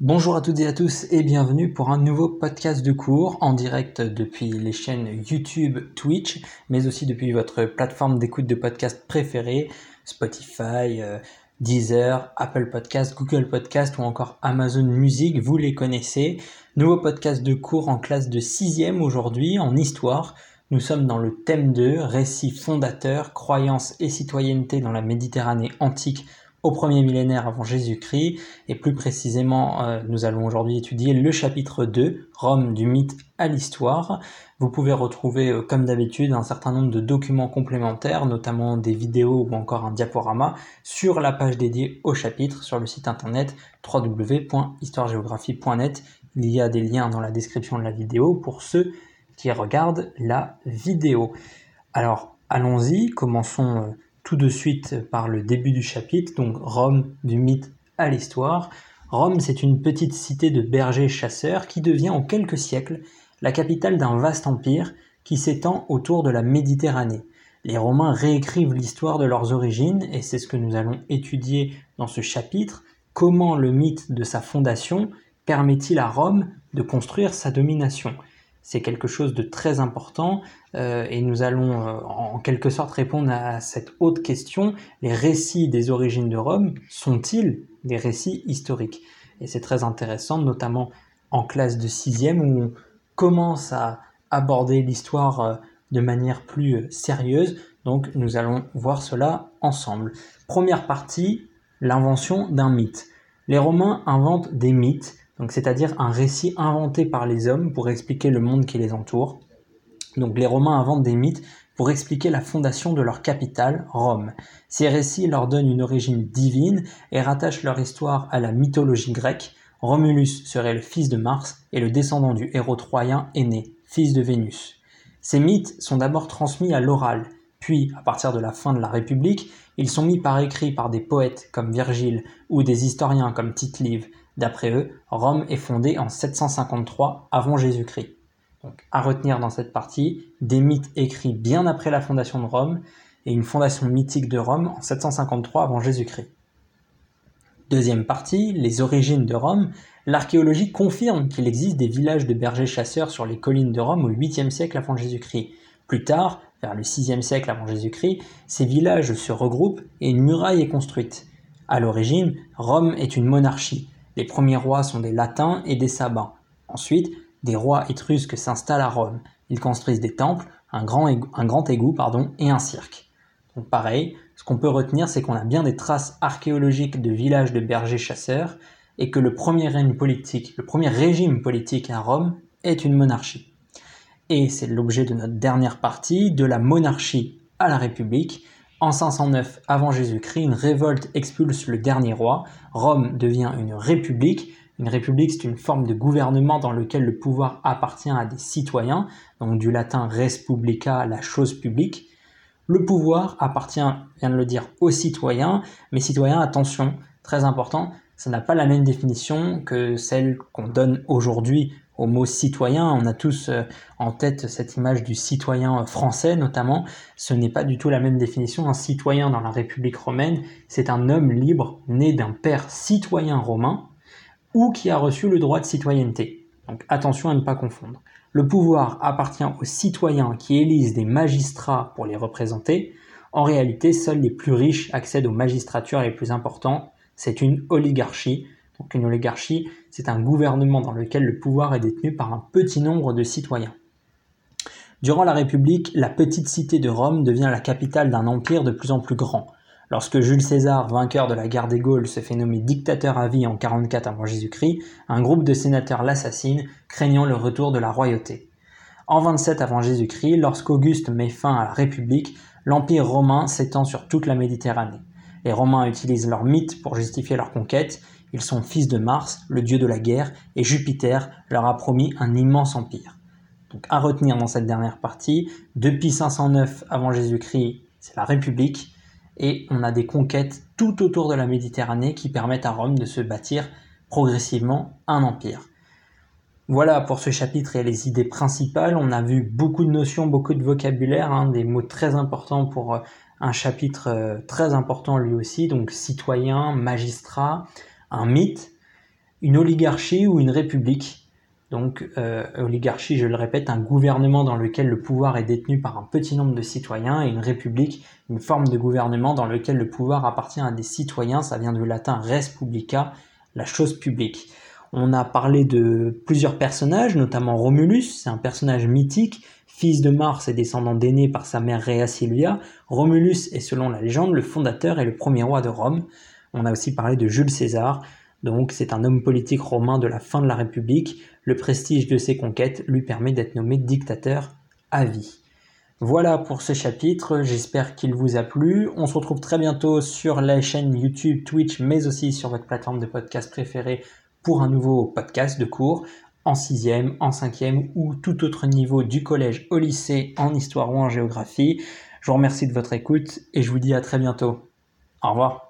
Bonjour à toutes et à tous et bienvenue pour un nouveau podcast de cours en direct depuis les chaînes YouTube, Twitch, mais aussi depuis votre plateforme d'écoute de podcast préférée, Spotify, euh, Deezer, Apple Podcast, Google Podcast ou encore Amazon Music, vous les connaissez. Nouveau podcast de cours en classe de 6 aujourd'hui en histoire. Nous sommes dans le thème 2, récit fondateur, croyances et citoyenneté dans la Méditerranée antique au premier millénaire avant Jésus-Christ, et plus précisément, euh, nous allons aujourd'hui étudier le chapitre 2, Rome du mythe à l'histoire. Vous pouvez retrouver, euh, comme d'habitude, un certain nombre de documents complémentaires, notamment des vidéos ou encore un diaporama, sur la page dédiée au chapitre sur le site internet www.histoiregéographie.net. Il y a des liens dans la description de la vidéo pour ceux qui regardent la vidéo. Alors, allons-y, commençons euh, tout de suite par le début du chapitre, donc Rome du mythe à l'histoire. Rome, c'est une petite cité de bergers chasseurs qui devient en quelques siècles la capitale d'un vaste empire qui s'étend autour de la Méditerranée. Les Romains réécrivent l'histoire de leurs origines et c'est ce que nous allons étudier dans ce chapitre. Comment le mythe de sa fondation permet-il à Rome de construire sa domination? C'est quelque chose de très important euh, et nous allons euh, en quelque sorte répondre à cette haute question. Les récits des origines de Rome sont-ils des récits historiques? Et c'est très intéressant, notamment en classe de sixième où on commence à aborder l'histoire euh, de manière plus sérieuse. Donc nous allons voir cela ensemble. Première partie, l'invention d'un mythe. Les Romains inventent des mythes c'est-à-dire un récit inventé par les hommes pour expliquer le monde qui les entoure. Donc les Romains inventent des mythes pour expliquer la fondation de leur capitale, Rome. Ces récits leur donnent une origine divine et rattachent leur histoire à la mythologie grecque. Romulus serait le fils de Mars et le descendant du héros troyen aîné, fils de Vénus. Ces mythes sont d'abord transmis à l'oral, puis, à partir de la fin de la République, ils sont mis par écrit par des poètes comme Virgile ou des historiens comme Tite-Live, D'après eux, Rome est fondée en 753 avant Jésus-Christ. Donc, à retenir dans cette partie, des mythes écrits bien après la fondation de Rome et une fondation mythique de Rome en 753 avant Jésus-Christ. Deuxième partie, les origines de Rome. L'archéologie confirme qu'il existe des villages de bergers-chasseurs sur les collines de Rome au 8e siècle avant Jésus-Christ. Plus tard, vers le 6e siècle avant Jésus-Christ, ces villages se regroupent et une muraille est construite. À l'origine, Rome est une monarchie. Les premiers rois sont des Latins et des Sabins. Ensuite, des rois étrusques s'installent à Rome. Ils construisent des temples, un grand, égout, pardon, et un cirque. Pareil, ce qu'on peut retenir, c'est qu'on a bien des traces archéologiques de villages de bergers chasseurs et que le premier règne politique, le premier régime politique à Rome est une monarchie. Et c'est l'objet de notre dernière partie, de la monarchie à la République, en 509 avant Jésus-Christ, une révolte expulse le dernier roi. Rome devient une république. Une république, c'est une forme de gouvernement dans lequel le pouvoir appartient à des citoyens, donc du latin res publica, la chose publique. Le pouvoir appartient, vient de le dire, aux citoyens, mais citoyens, attention, très important, ça n'a pas la même définition que celle qu'on donne aujourd'hui au mot citoyen. On a tous euh, en tête cette image du citoyen français notamment. Ce n'est pas du tout la même définition. Un citoyen dans la République romaine, c'est un homme libre né d'un père citoyen romain ou qui a reçu le droit de citoyenneté. Donc attention à ne pas confondre. Le pouvoir appartient aux citoyens qui élisent des magistrats pour les représenter. En réalité, seuls les plus riches accèdent aux magistratures les plus importantes. C'est une oligarchie donc une oligarchie, c'est un gouvernement dans lequel le pouvoir est détenu par un petit nombre de citoyens. Durant la République, la petite cité de Rome devient la capitale d'un empire de plus en plus grand. Lorsque Jules César, vainqueur de la guerre des Gaules, se fait nommer dictateur à vie en 44 avant Jésus-Christ, un groupe de sénateurs l'assassine, craignant le retour de la royauté. En 27 avant Jésus-Christ, lorsqu'Auguste met fin à la République, l'empire romain s'étend sur toute la Méditerranée. Les Romains utilisent leur mythe pour justifier leur conquête, ils sont fils de Mars, le dieu de la guerre, et Jupiter leur a promis un immense empire. Donc à retenir dans cette dernière partie, depuis 509 avant Jésus-Christ, c'est la République, et on a des conquêtes tout autour de la Méditerranée qui permettent à Rome de se bâtir progressivement un empire. Voilà pour ce chapitre et les idées principales. On a vu beaucoup de notions, beaucoup de vocabulaire, hein, des mots très importants pour euh, un chapitre euh, très important lui aussi, donc citoyen, magistrat, un mythe. une oligarchie ou une république. Donc, euh, oligarchie, je le répète, un gouvernement dans lequel le pouvoir est détenu par un petit nombre de citoyens, et une république, une forme de gouvernement dans lequel le pouvoir appartient à des citoyens, ça vient du latin res publica, la chose publique. On a parlé de plusieurs personnages, notamment Romulus, c'est un personnage mythique, fils de Mars et descendant d'aîné par sa mère Rhea Silvia. Romulus est selon la légende le fondateur et le premier roi de Rome. On a aussi parlé de Jules César, donc c'est un homme politique romain de la fin de la République. Le prestige de ses conquêtes lui permet d'être nommé dictateur à vie. Voilà pour ce chapitre, j'espère qu'il vous a plu. On se retrouve très bientôt sur la chaîne YouTube, Twitch, mais aussi sur votre plateforme de podcast préférée pour un nouveau podcast de cours en sixième, en cinquième ou tout autre niveau du collège au lycée en histoire ou en géographie. Je vous remercie de votre écoute et je vous dis à très bientôt. Au revoir.